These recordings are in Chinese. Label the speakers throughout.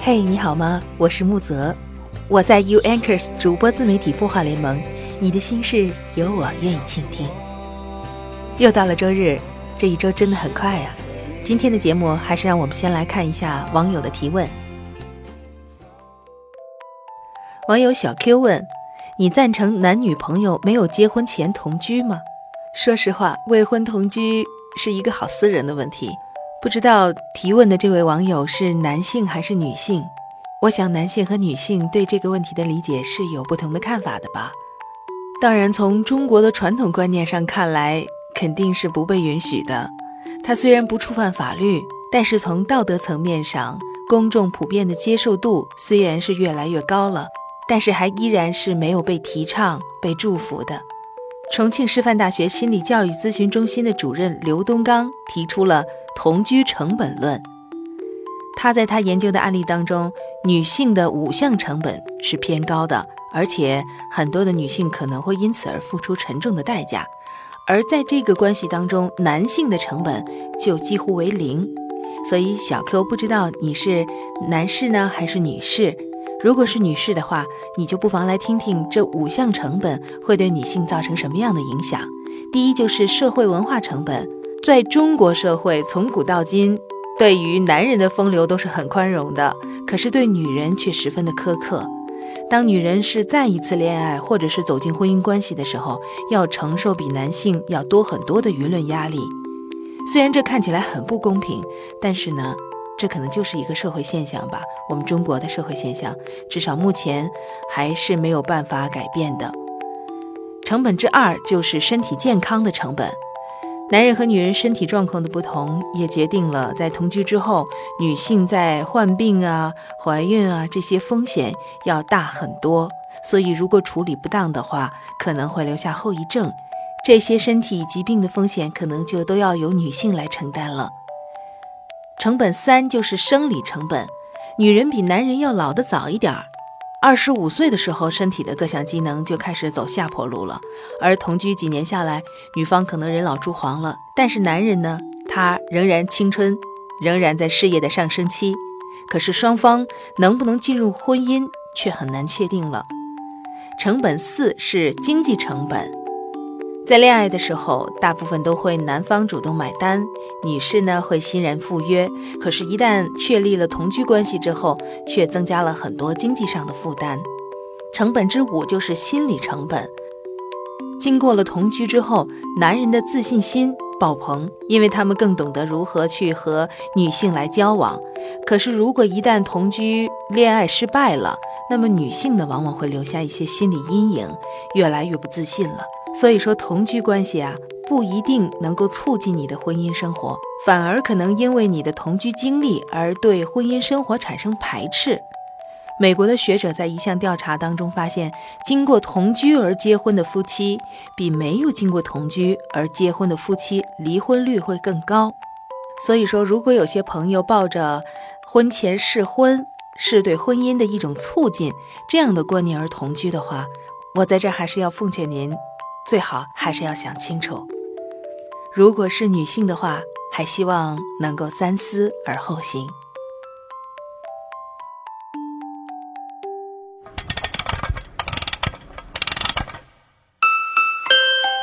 Speaker 1: 嘿，你好吗？我是木泽，我在 U Anchors 主播自媒体孵化联盟，你的心事有我愿意倾听。又到了周日，这一周真的很快呀。今天的节目还是让我们先来看一下网友的提问。网友小 Q 问：你赞成男女朋友没有结婚前同居吗？说实话，未婚同居是一个好私人的问题。不知道提问的这位网友是男性还是女性？我想男性和女性对这个问题的理解是有不同的看法的吧。当然，从中国的传统观念上看来，肯定是不被允许的。它虽然不触犯法律，但是从道德层面上，公众普遍的接受度虽然是越来越高了，但是还依然是没有被提倡、被祝福的。重庆师范大学心理教育咨询中心的主任刘东刚提出了。同居成本论，他在他研究的案例当中，女性的五项成本是偏高的，而且很多的女性可能会因此而付出沉重的代价。而在这个关系当中，男性的成本就几乎为零。所以小 Q 不知道你是男士呢还是女士？如果是女士的话，你就不妨来听听这五项成本会对女性造成什么样的影响。第一就是社会文化成本。在中国社会，从古到今，对于男人的风流都是很宽容的，可是对女人却十分的苛刻。当女人是再一次恋爱，或者是走进婚姻关系的时候，要承受比男性要多很多的舆论压力。虽然这看起来很不公平，但是呢，这可能就是一个社会现象吧。我们中国的社会现象，至少目前还是没有办法改变的。成本之二就是身体健康的成本。男人和女人身体状况的不同，也决定了在同居之后，女性在患病啊、怀孕啊这些风险要大很多。所以，如果处理不当的话，可能会留下后遗症。这些身体疾病的风险，可能就都要由女性来承担了。成本三就是生理成本，女人比男人要老得早一点儿。二十五岁的时候，身体的各项机能就开始走下坡路了。而同居几年下来，女方可能人老珠黄了，但是男人呢，他仍然青春，仍然在事业的上升期。可是双方能不能进入婚姻，却很难确定了。成本四是经济成本。在恋爱的时候，大部分都会男方主动买单，女士呢会欣然赴约。可是，一旦确立了同居关系之后，却增加了很多经济上的负担。成本之五就是心理成本。经过了同居之后，男人的自信心爆棚，因为他们更懂得如何去和女性来交往。可是，如果一旦同居恋爱失败了，那么女性呢往往会留下一些心理阴影，越来越不自信了。所以说，同居关系啊，不一定能够促进你的婚姻生活，反而可能因为你的同居经历而对婚姻生活产生排斥。美国的学者在一项调查当中发现，经过同居而结婚的夫妻，比没有经过同居而结婚的夫妻离婚率会更高。所以说，如果有些朋友抱着婚前试婚是对婚姻的一种促进这样的观念而同居的话，我在这还是要奉劝您。最好还是要想清楚。如果是女性的话，还希望能够三思而后行。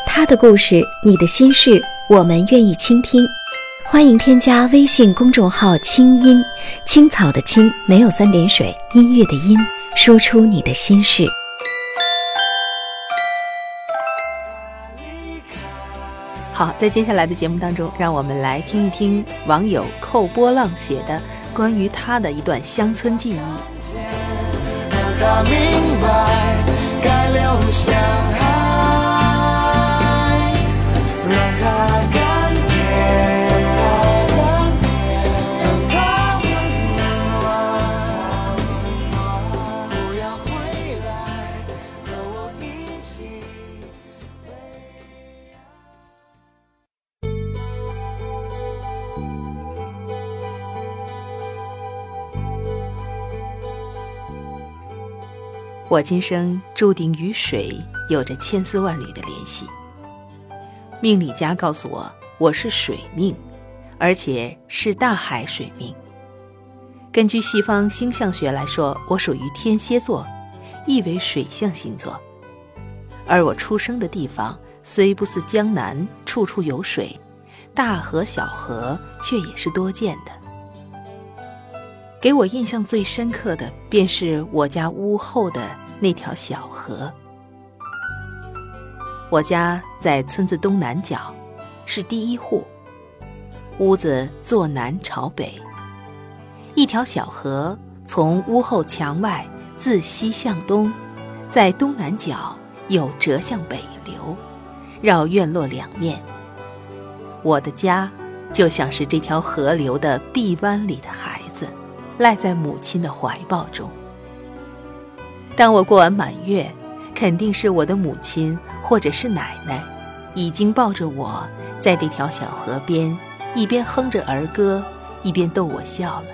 Speaker 2: 他的故事，你的心事，我们愿意倾听。欢迎添加微信公众号“清音青草”的青没有三点水，音乐的音，说出你的心事。
Speaker 1: 好，在接下来的节目当中，让我们来听一听网友寇波浪写的关于他的一段乡村记忆。我今生注定与水有着千丝万缕的联系。命理家告诉我，我是水命，而且是大海水命。根据西方星象学来说，我属于天蝎座，意为水象星座。而我出生的地方虽不似江南处处有水，大河小河却也是多见的。给我印象最深刻的，便是我家屋后的那条小河。我家在村子东南角，是第一户。屋子坐南朝北，一条小河从屋后墙外自西向东，在东南角又折向北流，绕院落两面。我的家就像是这条河流的臂弯里的海，赖在母亲的怀抱中。当我过完满月，肯定是我的母亲。或者是奶奶，已经抱着我，在这条小河边，一边哼着儿歌，一边逗我笑了。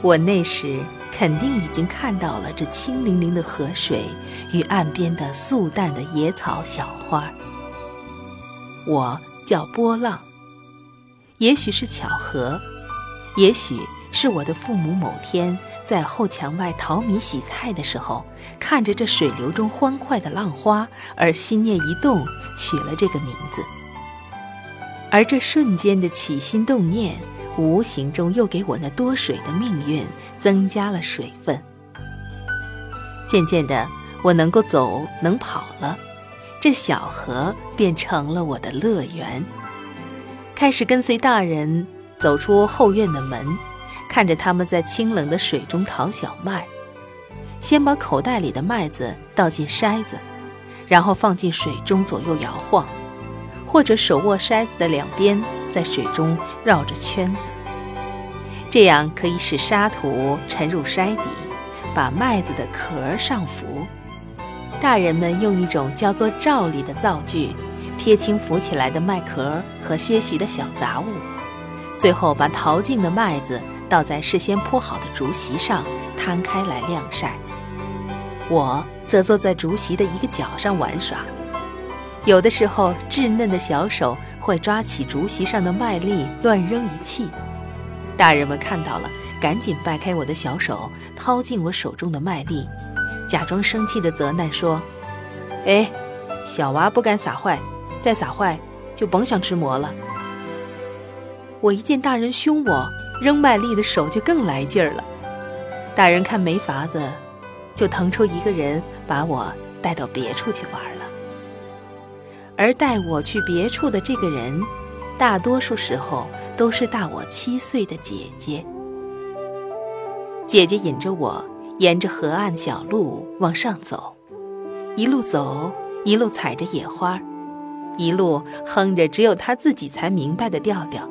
Speaker 1: 我那时肯定已经看到了这清灵灵的河水与岸边的素淡的野草小花。我叫波浪，也许是巧合，也许是我的父母某天。在后墙外淘米洗菜的时候，看着这水流中欢快的浪花，而心念一动，取了这个名字。而这瞬间的起心动念，无形中又给我那多水的命运增加了水分。渐渐的，我能够走，能跑了，这小河便成了我的乐园。开始跟随大人走出后院的门。看着他们在清冷的水中淘小麦，先把口袋里的麦子倒进筛子，然后放进水中左右摇晃，或者手握筛子的两边在水中绕着圈子，这样可以使沙土沉入筛底，把麦子的壳上浮。大人们用一种叫做“罩里”的造具，撇清浮起来的麦壳和些许的小杂物，最后把淘净的麦子。倒在事先铺好的竹席上，摊开来晾晒。我则坐在竹席的一个角上玩耍。有的时候，稚嫩的小手会抓起竹席上的麦粒乱扔一气。大人们看到了，赶紧掰开我的小手，掏进我手中的麦粒，假装生气地责难说：“哎，小娃不敢撒坏，再撒坏就甭想吃馍了。”我一见大人凶我。扔麦粒的手就更来劲儿了，大人看没法子，就腾出一个人把我带到别处去玩了。而带我去别处的这个人，大多数时候都是大我七岁的姐姐。姐姐引着我沿着河岸小路往上走，一路走一路采着野花，一路哼着只有她自己才明白的调调，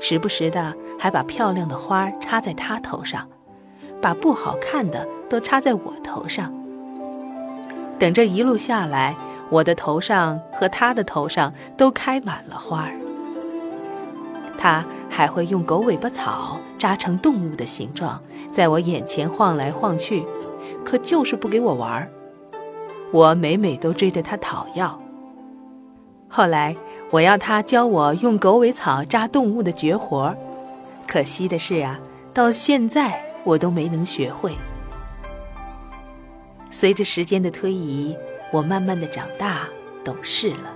Speaker 1: 时不时的。还把漂亮的花插在他头上，把不好看的都插在我头上。等这一路下来，我的头上和他的头上都开满了花儿。他还会用狗尾巴草扎成动物的形状，在我眼前晃来晃去，可就是不给我玩儿。我每每都追着他讨要。后来我要他教我用狗尾草扎动物的绝活儿。可惜的是啊，到现在我都没能学会。随着时间的推移，我慢慢的长大，懂事了，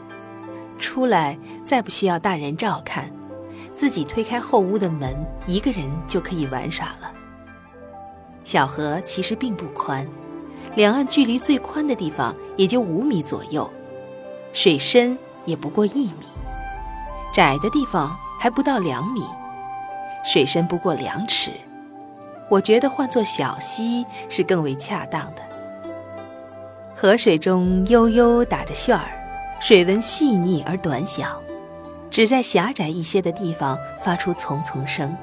Speaker 1: 出来再不需要大人照看，自己推开后屋的门，一个人就可以玩耍了。小河其实并不宽，两岸距离最宽的地方也就五米左右，水深也不过一米，窄的地方还不到两米。水深不过两尺，我觉得换作小溪是更为恰当的。河水中悠悠打着旋儿，水纹细腻而短小，只在狭窄一些的地方发出淙淙声。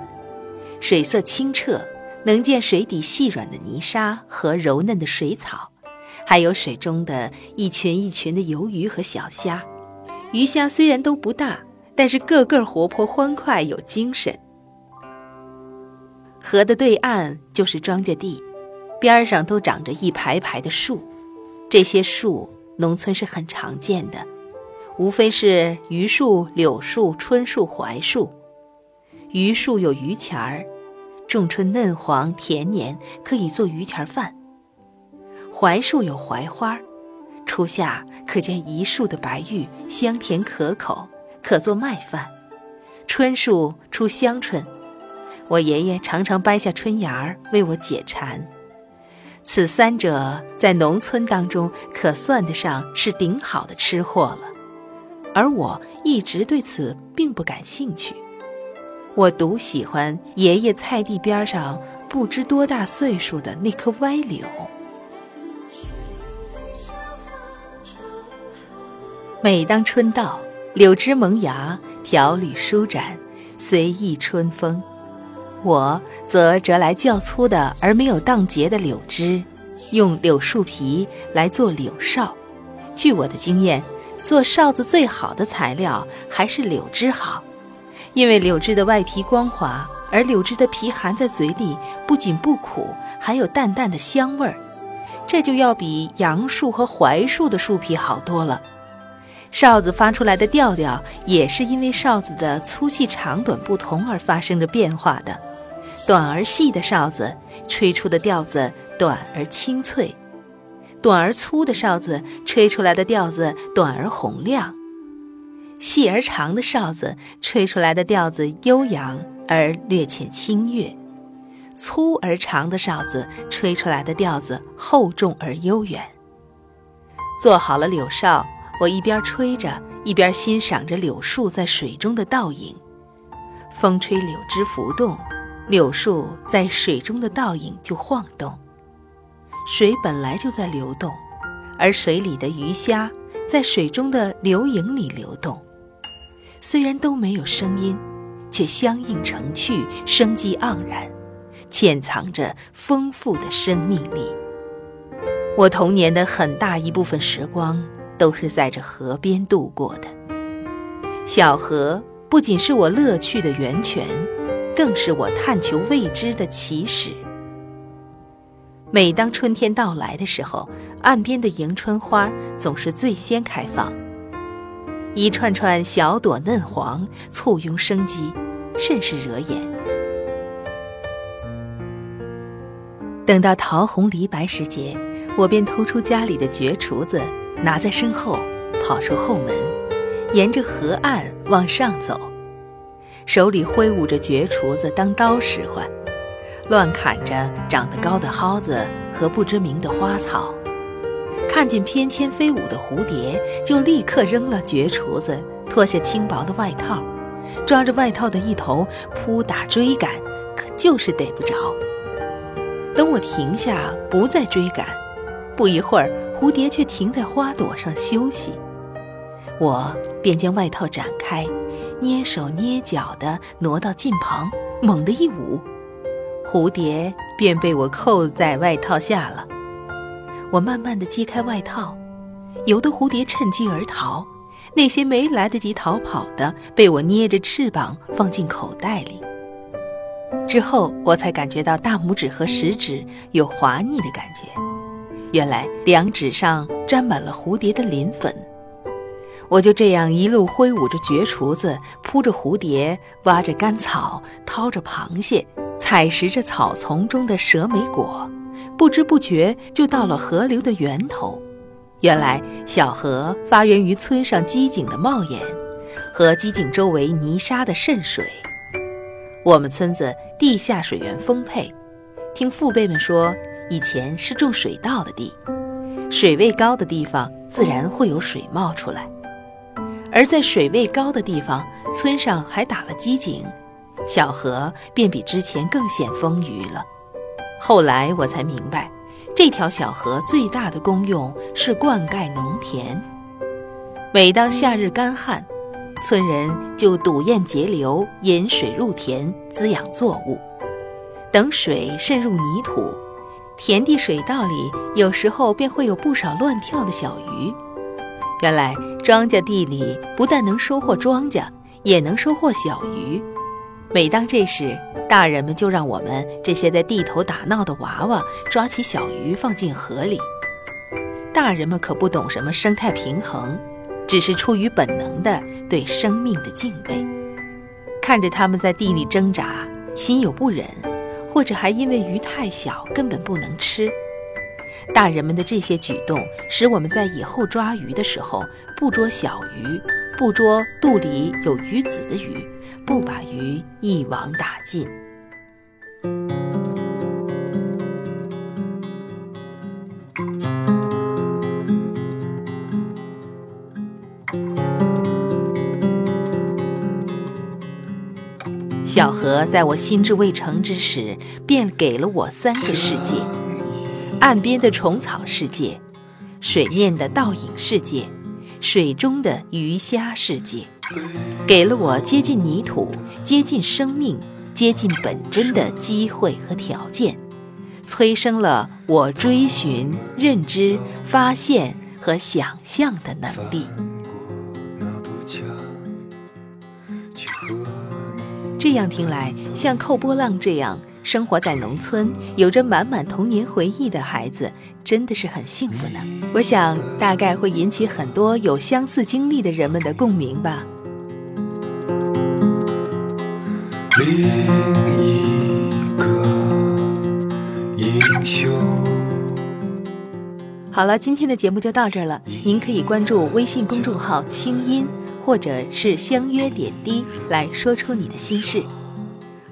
Speaker 1: 水色清澈，能见水底细软的泥沙和柔嫩的水草，还有水中的一群一群的游鱼和小虾。鱼虾虽然都不大，但是个个活泼欢快，有精神。河的对岸就是庄稼地，边上都长着一排排的树。这些树，农村是很常见的，无非是榆树、柳树、椿树、槐树。榆树有榆钱儿，种春嫩黄甜黏，可以做榆钱饭。槐树有槐花，初夏可见一树的白玉，香甜可口，可做麦饭。椿树出香椿，我爷爷常常掰下春芽儿为我解馋。此三者在农村当中可算得上是顶好的吃货了，而我一直对此并不感兴趣。我独喜欢爷爷菜地边上不知多大岁数的那棵歪柳。每当春到，柳枝萌芽，条缕舒展，随意春风。我则折来较粗的而没有荡结的柳枝，用柳树皮来做柳哨。据我的经验，做哨子最好的材料还是柳枝好，因为柳枝的外皮光滑，而柳枝的皮含在嘴里不仅不苦，还有淡淡的香味儿，这就要比杨树和槐树的树皮好多了。哨子发出来的调调，也是因为哨子的粗细长短不同而发生着变化的。短而细的哨子吹出的调子短而清脆，短而粗的哨子吹出来的调子短而洪亮，细而长的哨子吹出来的调子悠扬而略显清越，粗而长的哨子吹出来的调子厚重而悠远。做好了柳哨，我一边吹着，一边欣赏着柳树在水中的倒影，风吹柳枝浮动。柳树在水中的倒影就晃动，水本来就在流动，而水里的鱼虾在水中的流影里流动，虽然都没有声音，却相映成趣，生机盎然，潜藏着丰富的生命力。我童年的很大一部分时光都是在这河边度过的，小河不仅是我乐趣的源泉。更是我探求未知的起始。每当春天到来的时候，岸边的迎春花总是最先开放，一串串小朵嫩黄，簇拥生机，甚是惹眼。等到桃红梨白时节，我便偷出家里的绝厨子，拿在身后，跑出后门，沿着河岸往上走。手里挥舞着绝厨子当刀使唤，乱砍着长得高的蒿子和不知名的花草。看见翩跹飞舞的蝴蝶，就立刻扔了绝厨子，脱下轻薄的外套，抓着外套的一头扑打追赶，可就是逮不着。等我停下，不再追赶，不一会儿，蝴蝶却停在花朵上休息。我便将外套展开，蹑手蹑脚地挪到近旁，猛地一舞，蝴蝶便被我扣在外套下了。我慢慢地揭开外套，有的蝴蝶趁机而逃，那些没来得及逃跑的，被我捏着翅膀放进口袋里。之后我才感觉到大拇指和食指有滑腻的感觉，原来两指上沾满了蝴蝶的磷粉。我就这样一路挥舞着绝锄子，扑着蝴蝶，挖着干草，掏着螃蟹，采食着草丛中的蛇莓果，不知不觉就到了河流的源头。原来小河发源于村上机井的冒眼，和机井周围泥沙的渗水。我们村子地下水源丰沛，听父辈们说，以前是种水稻的地，水位高的地方自然会有水冒出来。而在水位高的地方，村上还打了机井，小河便比之前更显丰腴了。后来我才明白，这条小河最大的功用是灌溉农田。每当夏日干旱，村人就堵堰截流，引水入田，滋养作物。等水渗入泥土，田地水稻里有时候便会有不少乱跳的小鱼。原来庄稼地里不但能收获庄稼，也能收获小鱼。每当这时，大人们就让我们这些在地头打闹的娃娃抓起小鱼放进河里。大人们可不懂什么生态平衡，只是出于本能的对生命的敬畏。看着他们在地里挣扎，心有不忍，或者还因为鱼太小根本不能吃。大人们的这些举动，使我们在以后抓鱼的时候，不捉小鱼，不捉肚里有鱼子的鱼，不把鱼一网打尽。小河在我心智未成之时，便给了我三个世界。岸边的虫草世界，水面的倒影世界，水中的鱼虾世界，给了我接近泥土、接近生命、接近本真的机会和条件，催生了我追寻、认知、发现和想象的能力。这样听来，像寇波浪这样。生活在农村，有着满满童年回忆的孩子，真的是很幸福呢。我想，大概会引起很多有相似经历的人们的共鸣吧。另一个英雄。好了，今天的节目就到这儿了。您可以关注微信公众号“清音”或者是“相约点滴”，来说出你的心事。